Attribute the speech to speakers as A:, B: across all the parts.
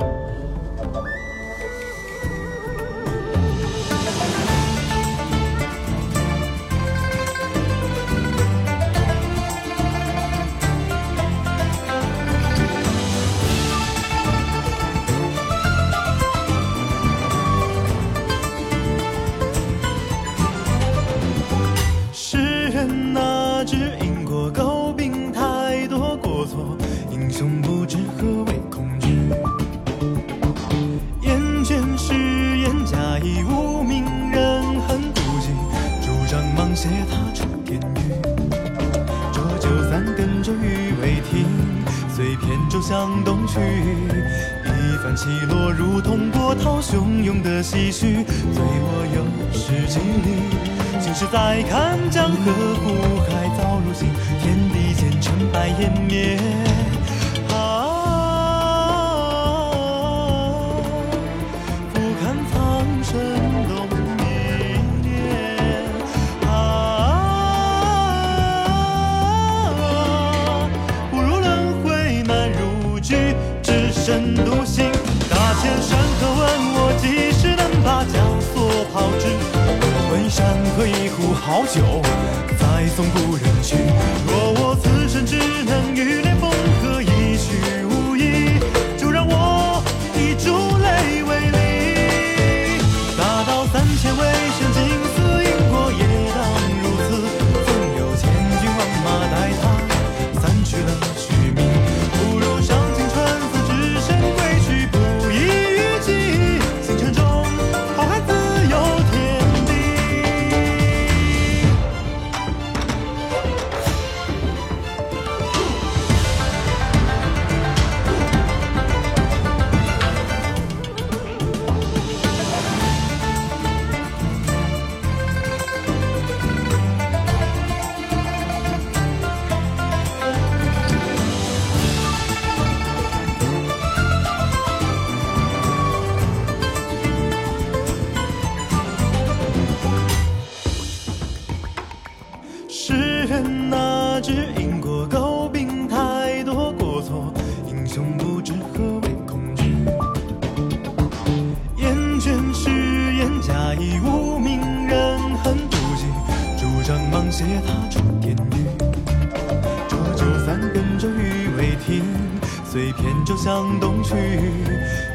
A: Bye. 踏出天雨。浊酒三更骤雨未停，随扁舟向东去。一番起落，如同波涛汹涌的唏嘘，醉卧又是几里？今是再看江河湖海早如新，天地间成败湮灭。只身独行。大千山河问我几时能把枷锁抛掷？问山河一壶好酒，再送故人去。若我此生只能与你诗人哪知因果诟病太多过错，英雄不知何为恐惧。厌倦誓言，假意无名，人恨妒忌，主张芒鞋踏出天域。浊酒三更骤雨未停，随扁舟向东去。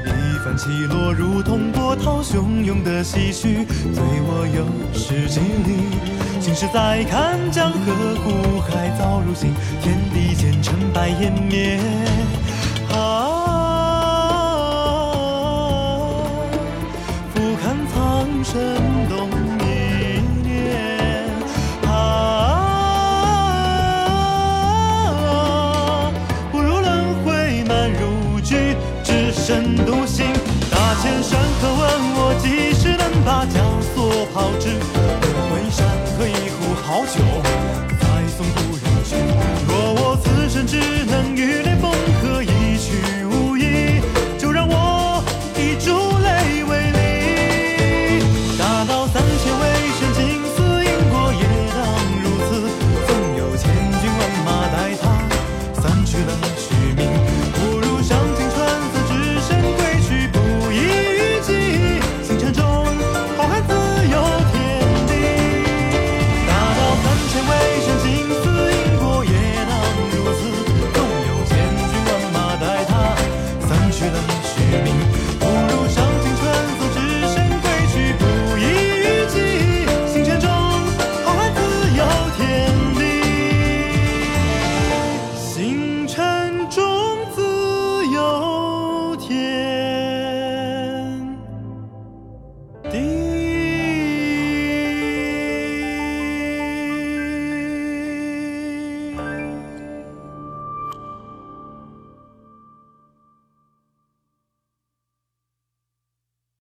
A: 一番起落，如同波涛汹涌的唏嘘，醉我又是几里？今世再看江河湖海早如新，天地间尘白湮灭。啊，俯瞰苍生动一念。啊，不入轮回难入局，只身独行。大千山河问我几时能把枷锁抛掷？酒，